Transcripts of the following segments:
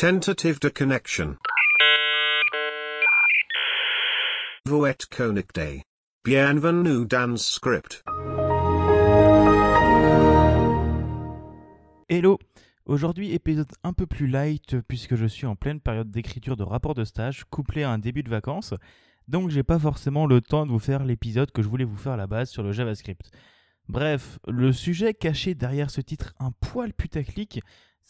Tentative de connection. Êtes connecté. Bienvenue dans script. Hello Aujourd'hui, épisode un peu plus light puisque je suis en pleine période d'écriture de rapport de stage couplé à un début de vacances, donc j'ai pas forcément le temps de vous faire l'épisode que je voulais vous faire à la base sur le JavaScript. Bref, le sujet caché derrière ce titre un poil putaclic,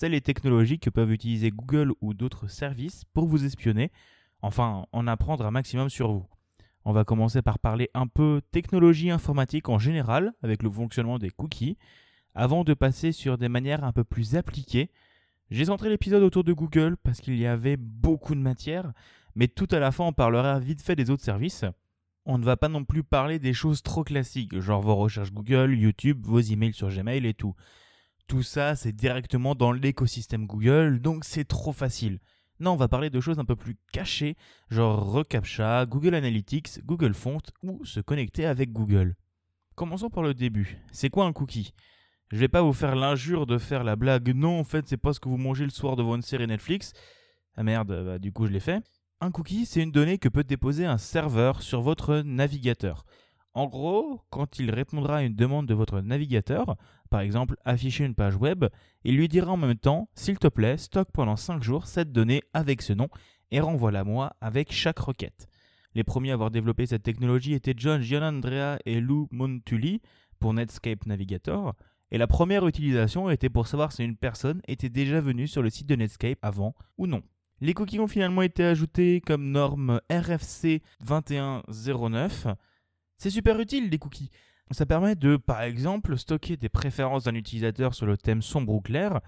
c'est les technologies que peuvent utiliser Google ou d'autres services pour vous espionner, enfin en apprendre un maximum sur vous. On va commencer par parler un peu technologie informatique en général, avec le fonctionnement des cookies, avant de passer sur des manières un peu plus appliquées. J'ai centré l'épisode autour de Google parce qu'il y avait beaucoup de matière, mais tout à la fin on parlera vite fait des autres services. On ne va pas non plus parler des choses trop classiques, genre vos recherches Google, YouTube, vos emails sur Gmail et tout. Tout ça, c'est directement dans l'écosystème Google, donc c'est trop facile. Non, on va parler de choses un peu plus cachées, genre reCAPTCHA, Google Analytics, Google Font ou se connecter avec Google. Commençons par le début. C'est quoi un cookie? Je vais pas vous faire l'injure de faire la blague non, en fait, c'est pas ce que vous mangez le soir devant une série Netflix. Ah merde, bah, du coup, je l'ai fait. Un cookie, c'est une donnée que peut déposer un serveur sur votre navigateur. En gros, quand il répondra à une demande de votre navigateur, par exemple afficher une page web, il lui dira en même temps S'il te plaît, stocke pendant 5 jours cette donnée avec ce nom et renvoie-la moi avec chaque requête. Les premiers à avoir développé cette technologie étaient John Gianandrea et Lou Montulli pour Netscape Navigator, et la première utilisation était pour savoir si une personne était déjà venue sur le site de Netscape avant ou non. Les cookies ont finalement été ajoutés comme norme RFC 2109. C'est super utile les cookies. Ça permet de, par exemple, stocker des préférences d'un utilisateur sur le thème sombre ou clair,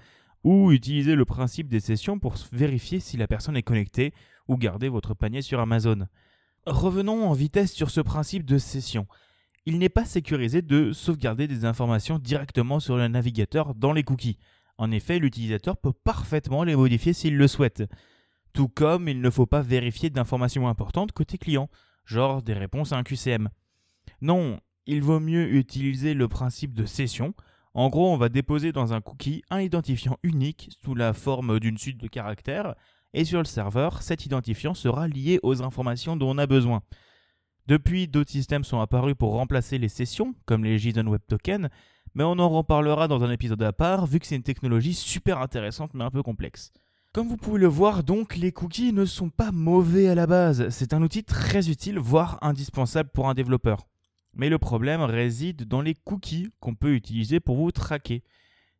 ou utiliser le principe des sessions pour vérifier si la personne est connectée, ou garder votre panier sur Amazon. Revenons en vitesse sur ce principe de session. Il n'est pas sécurisé de sauvegarder des informations directement sur le navigateur dans les cookies. En effet, l'utilisateur peut parfaitement les modifier s'il le souhaite. Tout comme il ne faut pas vérifier d'informations importantes côté client, genre des réponses à un QCM. Non, il vaut mieux utiliser le principe de session. En gros, on va déposer dans un cookie un identifiant unique sous la forme d'une suite de caractères, et sur le serveur, cet identifiant sera lié aux informations dont on a besoin. Depuis, d'autres systèmes sont apparus pour remplacer les sessions, comme les JSON Web Token, mais on en reparlera dans un épisode à part, vu que c'est une technologie super intéressante mais un peu complexe. Comme vous pouvez le voir donc, les cookies ne sont pas mauvais à la base, c'est un outil très utile, voire indispensable pour un développeur. Mais le problème réside dans les cookies qu'on peut utiliser pour vous traquer.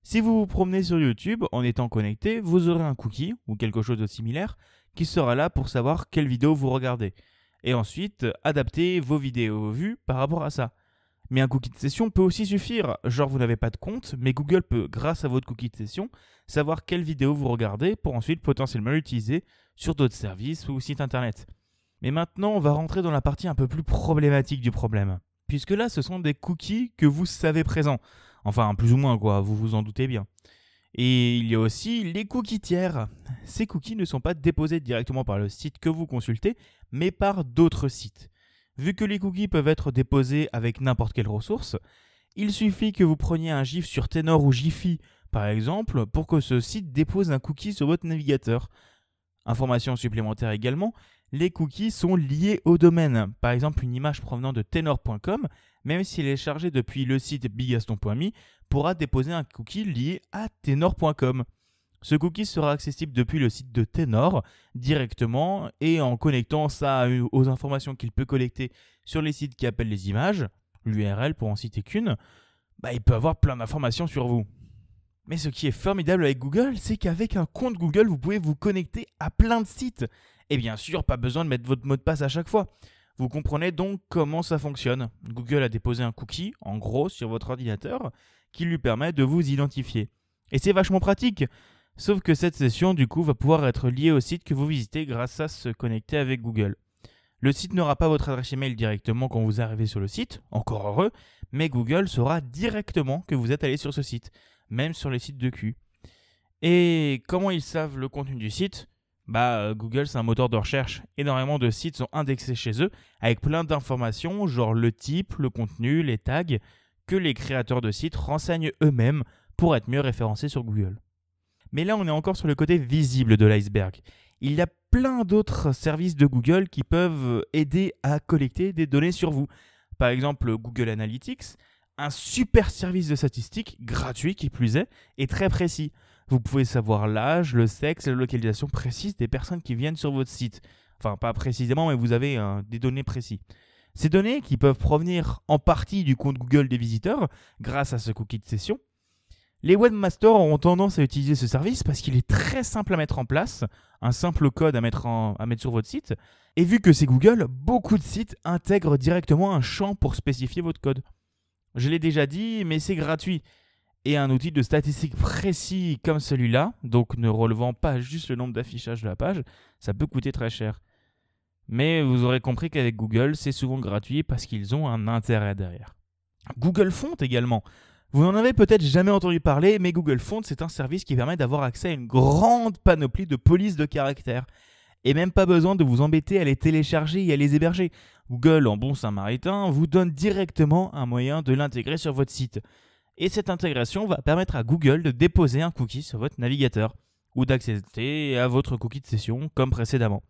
Si vous vous promenez sur YouTube en étant connecté, vous aurez un cookie ou quelque chose de similaire qui sera là pour savoir quelle vidéo vous regardez. Et ensuite, adapter vos vidéos vues par rapport à ça. Mais un cookie de session peut aussi suffire. Genre, vous n'avez pas de compte, mais Google peut, grâce à votre cookie de session, savoir quelle vidéo vous regardez pour ensuite potentiellement l'utiliser sur d'autres services ou sites internet. Mais maintenant, on va rentrer dans la partie un peu plus problématique du problème. Puisque là, ce sont des cookies que vous savez présents. Enfin, plus ou moins, quoi, vous vous en doutez bien. Et il y a aussi les cookies tiers. Ces cookies ne sont pas déposés directement par le site que vous consultez, mais par d'autres sites. Vu que les cookies peuvent être déposés avec n'importe quelle ressource, il suffit que vous preniez un GIF sur Tenor ou Jiffy, par exemple, pour que ce site dépose un cookie sur votre navigateur. Information supplémentaire également, les cookies sont liés au domaine. Par exemple, une image provenant de tenor.com, même si elle est chargée depuis le site bigaston.me, pourra déposer un cookie lié à tenor.com. Ce cookie sera accessible depuis le site de Tenor directement et en connectant ça aux informations qu'il peut collecter sur les sites qui appellent les images, l'URL pour en citer qu'une, bah, il peut avoir plein d'informations sur vous. Mais ce qui est formidable avec Google, c'est qu'avec un compte Google, vous pouvez vous connecter à plein de sites. Et bien sûr, pas besoin de mettre votre mot de passe à chaque fois. Vous comprenez donc comment ça fonctionne. Google a déposé un cookie, en gros, sur votre ordinateur, qui lui permet de vous identifier. Et c'est vachement pratique. Sauf que cette session, du coup, va pouvoir être liée au site que vous visitez grâce à se connecter avec Google. Le site n'aura pas votre adresse email directement quand vous arrivez sur le site, encore heureux, mais Google saura directement que vous êtes allé sur ce site, même sur les sites de Q. Et comment ils savent le contenu du site? Bah Google c'est un moteur de recherche. Énormément de sites sont indexés chez eux avec plein d'informations, genre le type, le contenu, les tags, que les créateurs de sites renseignent eux-mêmes pour être mieux référencés sur Google. Mais là, on est encore sur le côté visible de l'iceberg. Il y a plein d'autres services de Google qui peuvent aider à collecter des données sur vous. Par exemple, Google Analytics, un super service de statistiques gratuit qui plus est, et très précis. Vous pouvez savoir l'âge, le sexe, la localisation précise des personnes qui viennent sur votre site. Enfin, pas précisément, mais vous avez des données précises. Ces données, qui peuvent provenir en partie du compte Google des visiteurs, grâce à ce cookie de session, les webmasters auront tendance à utiliser ce service parce qu'il est très simple à mettre en place, un simple code à mettre, à mettre sur votre site, et vu que c'est Google, beaucoup de sites intègrent directement un champ pour spécifier votre code. Je l'ai déjà dit, mais c'est gratuit. Et un outil de statistique précis comme celui-là, donc ne relevant pas juste le nombre d'affichages de la page, ça peut coûter très cher. Mais vous aurez compris qu'avec Google, c'est souvent gratuit parce qu'ils ont un intérêt derrière. Google Font également. Vous n'en avez peut-être jamais entendu parler, mais Google Font, c'est un service qui permet d'avoir accès à une grande panoplie de polices de caractères. Et même pas besoin de vous embêter à les télécharger et à les héberger. Google, en bon samaritain, vous donne directement un moyen de l'intégrer sur votre site. Et cette intégration va permettre à Google de déposer un cookie sur votre navigateur ou d'accéder à votre cookie de session comme précédemment.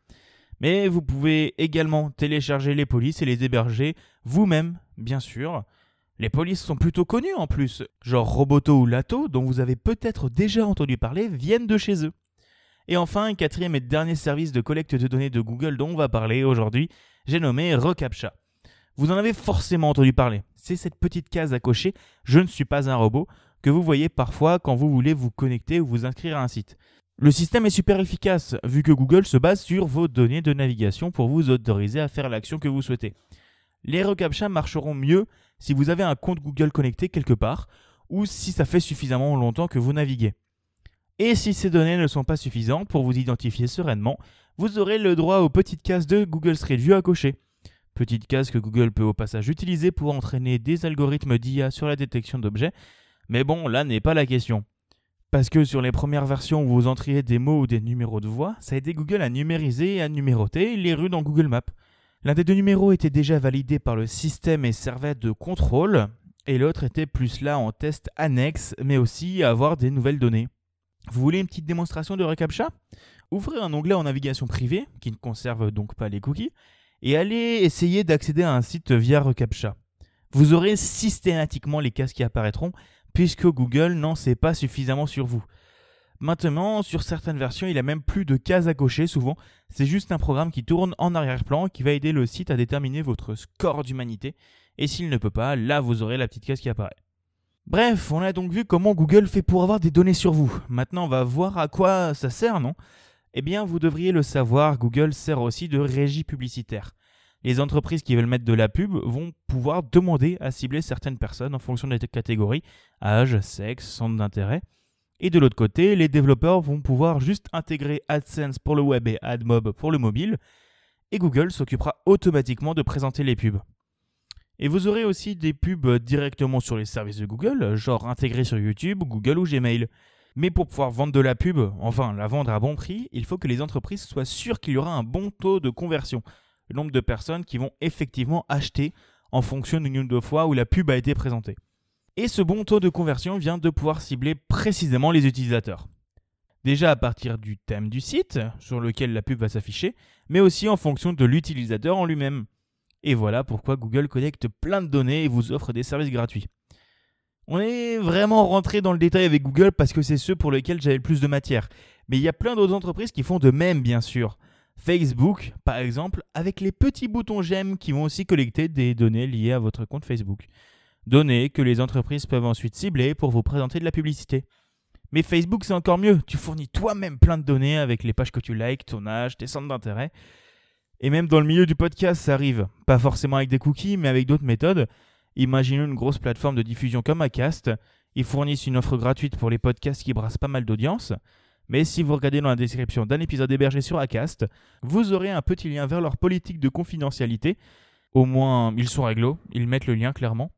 Mais vous pouvez également télécharger les polices et les héberger vous-même, bien sûr. Les polices sont plutôt connues en plus, genre Roboto ou Lato, dont vous avez peut-être déjà entendu parler, viennent de chez eux. Et enfin, quatrième et dernier service de collecte de données de Google dont on va parler aujourd'hui, j'ai nommé ReCAPTCHA. Vous en avez forcément entendu parler. C'est cette petite case à cocher Je ne suis pas un robot que vous voyez parfois quand vous voulez vous connecter ou vous inscrire à un site. Le système est super efficace vu que Google se base sur vos données de navigation pour vous autoriser à faire l'action que vous souhaitez. Les reCAPTCHA marcheront mieux si vous avez un compte Google connecté quelque part ou si ça fait suffisamment longtemps que vous naviguez. Et si ces données ne sont pas suffisantes pour vous identifier sereinement, vous aurez le droit aux petites cases de Google Street View à cocher. Petites cases que Google peut au passage utiliser pour entraîner des algorithmes d'IA sur la détection d'objets, mais bon, là n'est pas la question. Parce que sur les premières versions où vous entriez des mots ou des numéros de voix, ça a aidé Google à numériser et à numéroter les rues dans Google Maps. L'un des deux numéros était déjà validé par le système et servait de contrôle, et l'autre était plus là en test annexe, mais aussi à avoir des nouvelles données. Vous voulez une petite démonstration de reCAPTCHA Ouvrez un onglet en navigation privée, qui ne conserve donc pas les cookies, et allez essayer d'accéder à un site via reCAPTCHA. Vous aurez systématiquement les cases qui apparaîtront, puisque Google n'en sait pas suffisamment sur vous. Maintenant, sur certaines versions, il a même plus de cases à cocher souvent. C'est juste un programme qui tourne en arrière-plan qui va aider le site à déterminer votre score d'humanité. Et s'il ne peut pas, là vous aurez la petite case qui apparaît. Bref, on a donc vu comment Google fait pour avoir des données sur vous. Maintenant, on va voir à quoi ça sert, non? Eh bien, vous devriez le savoir, Google sert aussi de régie publicitaire les entreprises qui veulent mettre de la pub vont pouvoir demander à cibler certaines personnes en fonction des catégories, âge, sexe, centre d'intérêt. Et de l'autre côté, les développeurs vont pouvoir juste intégrer AdSense pour le web et AdMob pour le mobile, et Google s'occupera automatiquement de présenter les pubs. Et vous aurez aussi des pubs directement sur les services de Google, genre intégrés sur YouTube, Google ou Gmail. Mais pour pouvoir vendre de la pub, enfin la vendre à bon prix, il faut que les entreprises soient sûres qu'il y aura un bon taux de conversion le nombre de personnes qui vont effectivement acheter en fonction du nombre de fois où la pub a été présentée. Et ce bon taux de conversion vient de pouvoir cibler précisément les utilisateurs. Déjà à partir du thème du site sur lequel la pub va s'afficher, mais aussi en fonction de l'utilisateur en lui-même. Et voilà pourquoi Google connecte plein de données et vous offre des services gratuits. On est vraiment rentré dans le détail avec Google parce que c'est ceux pour lesquels j'avais le plus de matière. Mais il y a plein d'autres entreprises qui font de même, bien sûr. Facebook, par exemple, avec les petits boutons j'aime qui vont aussi collecter des données liées à votre compte Facebook. Données que les entreprises peuvent ensuite cibler pour vous présenter de la publicité. Mais Facebook, c'est encore mieux. Tu fournis toi-même plein de données avec les pages que tu likes, ton âge, tes centres d'intérêt. Et même dans le milieu du podcast, ça arrive. Pas forcément avec des cookies, mais avec d'autres méthodes. Imaginons une grosse plateforme de diffusion comme Acast. Ils fournissent une offre gratuite pour les podcasts qui brassent pas mal d'audience. Mais si vous regardez dans la description d'un épisode hébergé sur Acast, vous aurez un petit lien vers leur politique de confidentialité. Au moins, ils sont réglo, ils mettent le lien clairement.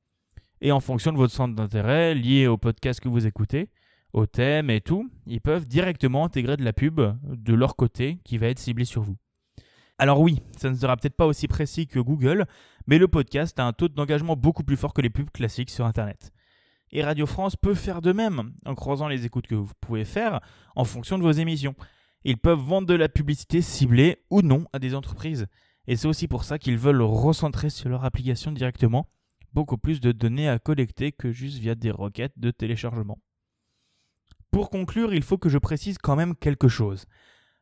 Et en fonction de votre centre d'intérêt, lié au podcast que vous écoutez, au thème et tout, ils peuvent directement intégrer de la pub de leur côté qui va être ciblée sur vous. Alors oui, ça ne sera peut-être pas aussi précis que Google, mais le podcast a un taux d'engagement beaucoup plus fort que les pubs classiques sur Internet. Et Radio France peut faire de même, en croisant les écoutes que vous pouvez faire en fonction de vos émissions. Ils peuvent vendre de la publicité ciblée ou non à des entreprises. Et c'est aussi pour ça qu'ils veulent recentrer sur leur application directement beaucoup plus de données à collecter que juste via des requêtes de téléchargement. Pour conclure, il faut que je précise quand même quelque chose.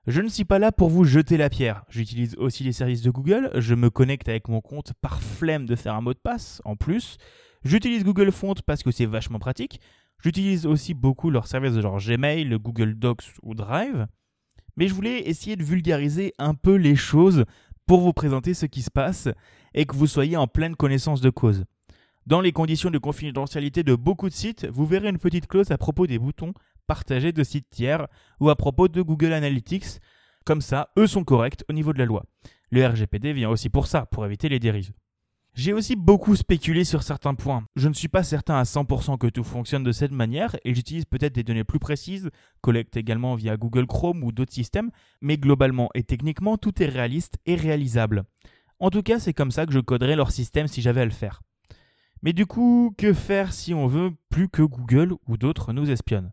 Je ne suis pas là pour vous jeter la pierre. J'utilise aussi les services de Google, je me connecte avec mon compte par flemme de faire un mot de passe en plus. J'utilise Google Font parce que c'est vachement pratique. J'utilise aussi beaucoup leurs services de genre Gmail, Google Docs ou Drive. Mais je voulais essayer de vulgariser un peu les choses pour vous présenter ce qui se passe et que vous soyez en pleine connaissance de cause. Dans les conditions de confidentialité de beaucoup de sites, vous verrez une petite clause à propos des boutons partagés de sites tiers ou à propos de Google Analytics. Comme ça, eux sont corrects au niveau de la loi. Le RGPD vient aussi pour ça, pour éviter les dérives. J'ai aussi beaucoup spéculé sur certains points. Je ne suis pas certain à 100% que tout fonctionne de cette manière et j'utilise peut-être des données plus précises, collecte également via Google Chrome ou d'autres systèmes, mais globalement et techniquement tout est réaliste et réalisable. En tout cas, c'est comme ça que je coderais leur système si j'avais à le faire. Mais du coup, que faire si on veut plus que Google ou d'autres nous espionnent?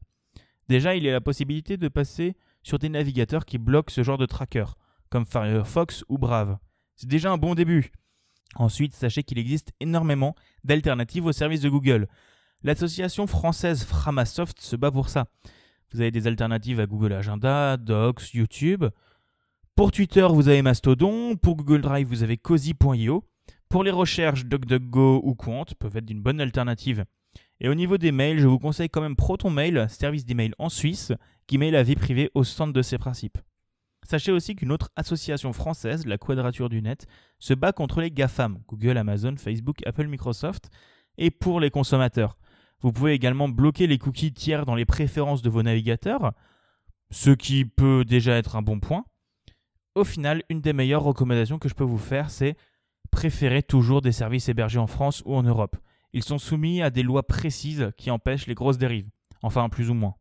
Déjà, il y a la possibilité de passer sur des navigateurs qui bloquent ce genre de tracker, comme Firefox ou Brave. C'est déjà un bon début. Ensuite, sachez qu'il existe énormément d'alternatives aux services de Google. L'association française Framasoft se bat pour ça. Vous avez des alternatives à Google Agenda, Docs, YouTube. Pour Twitter, vous avez Mastodon. Pour Google Drive, vous avez Cozy.io. Pour les recherches, DuckDuckGo ou Quant peuvent être d'une bonne alternative. Et au niveau des mails, je vous conseille quand même ProtonMail, service d'email en Suisse, qui met la vie privée au centre de ses principes. Sachez aussi qu'une autre association française, la Quadrature du Net, se bat contre les GAFAM, Google, Amazon, Facebook, Apple, Microsoft, et pour les consommateurs. Vous pouvez également bloquer les cookies tiers dans les préférences de vos navigateurs, ce qui peut déjà être un bon point. Au final, une des meilleures recommandations que je peux vous faire, c'est préférez toujours des services hébergés en France ou en Europe. Ils sont soumis à des lois précises qui empêchent les grosses dérives, enfin plus ou moins.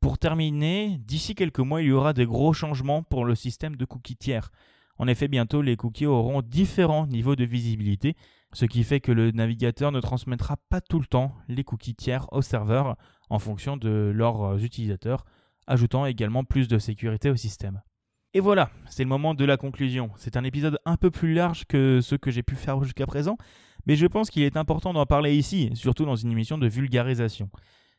Pour terminer, d'ici quelques mois, il y aura des gros changements pour le système de cookies tiers. En effet, bientôt, les cookies auront différents niveaux de visibilité, ce qui fait que le navigateur ne transmettra pas tout le temps les cookies tiers au serveur en fonction de leurs utilisateurs, ajoutant également plus de sécurité au système. Et voilà, c'est le moment de la conclusion. C'est un épisode un peu plus large que ceux que j'ai pu faire jusqu'à présent, mais je pense qu'il est important d'en parler ici, surtout dans une émission de vulgarisation.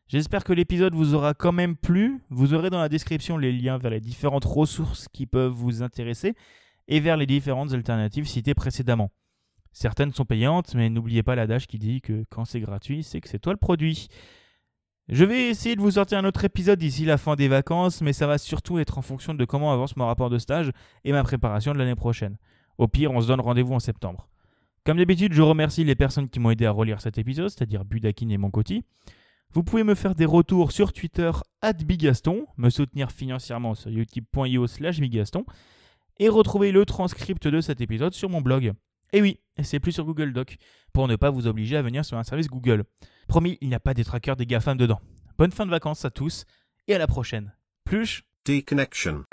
J'espère que l'épisode vous aura quand même plu. Vous aurez dans la description les liens vers les différentes ressources qui peuvent vous intéresser et vers les différentes alternatives citées précédemment. Certaines sont payantes, mais n'oubliez pas l'adage qui dit que quand c'est gratuit, c'est que c'est toi le produit. Je vais essayer de vous sortir un autre épisode d'ici la fin des vacances, mais ça va surtout être en fonction de comment avance mon rapport de stage et ma préparation de l'année prochaine. Au pire, on se donne rendez-vous en septembre. Comme d'habitude, je remercie les personnes qui m'ont aidé à relire cet épisode, c'est-à-dire Budakin et Monkoti. Vous pouvez me faire des retours sur Twitter bigaston, me soutenir financièrement sur youtube.io slash bigaston, et retrouver le transcript de cet épisode sur mon blog. Et oui, c'est plus sur Google Doc, pour ne pas vous obliger à venir sur un service Google. Promis, il n'y a pas des trackers des GAFAM dedans. Bonne fin de vacances à tous, et à la prochaine. Plus Deconnection.